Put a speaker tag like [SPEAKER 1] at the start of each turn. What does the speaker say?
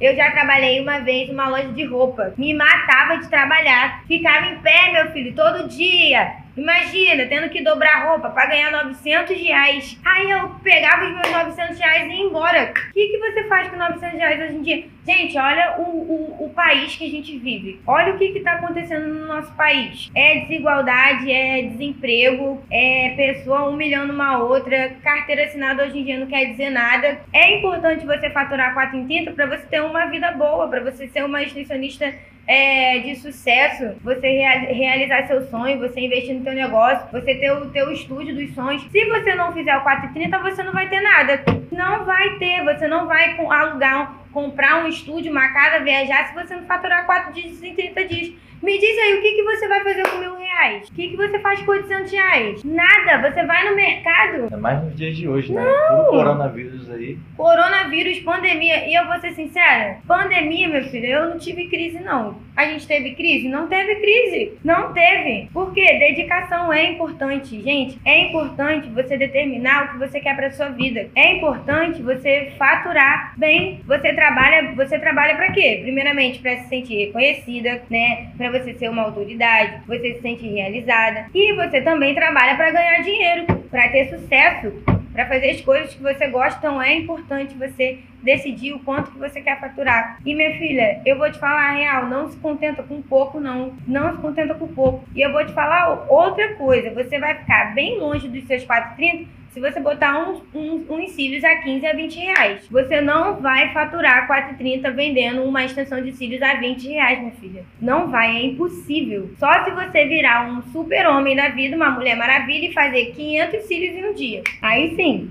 [SPEAKER 1] Eu já trabalhei uma vez numa loja de roupa. Me matava de trabalhar. Ficava em pé, meu filho, todo dia. Imagina, tendo que dobrar roupa para ganhar 900 reais. Aí eu pegava os meus 900 reais e ia embora. O que, que você faz com 900 reais hoje em dia? Gente, olha o, o, o país que a gente vive. Olha o que está acontecendo no nosso país. É desigualdade, é desemprego, é pessoa humilhando uma outra. Carteira assinada hoje em dia não quer dizer nada. É importante você faturar 4,30 para você ter uma vida boa, para você ser uma nutricionista é, de sucesso, você realizar seu sonho, você investir no teu negócio, você ter o teu estúdio dos sonhos. Se você não fizer o 430, você não vai ter nada. Não vai ter, você não vai alugar, comprar um estúdio, uma casa, viajar se você não faturar 4 dias em 30 dias. Me diz aí, o que, que você vai fazer com mil reais? O que, que você faz com 800 reais? Nada. Você vai mercado.
[SPEAKER 2] É mais nos dias de hoje, né?
[SPEAKER 1] Não.
[SPEAKER 2] Coronavírus aí.
[SPEAKER 1] Coronavírus, pandemia. E eu vou ser sincera: pandemia, meu filho, eu não tive crise, não. A gente teve crise? Não teve crise. Não teve. Por quê? Dedicação é importante, gente. É importante você determinar o que você quer para sua vida. É importante você faturar bem. Você trabalha, você trabalha para quê? Primeiramente para se sentir reconhecida, né? Para você ser uma autoridade, você se sente realizada. E você também trabalha para ganhar dinheiro, para ter sucesso para fazer as coisas que você gosta, então é importante você decidir o quanto que você quer faturar. E minha filha, eu vou te falar a real, não se contenta com pouco não, não se contenta com pouco. E eu vou te falar outra coisa, você vai ficar bem longe dos seus 430 se você botar uns, uns, cílios a 15 a 20 reais. Você não vai faturar 4,30 vendendo uma extensão de cílios a 20 reais, minha filha. Não vai, é impossível. Só se você virar um super homem da vida, uma mulher maravilha e fazer 500 cílios em um dia. Aí sim,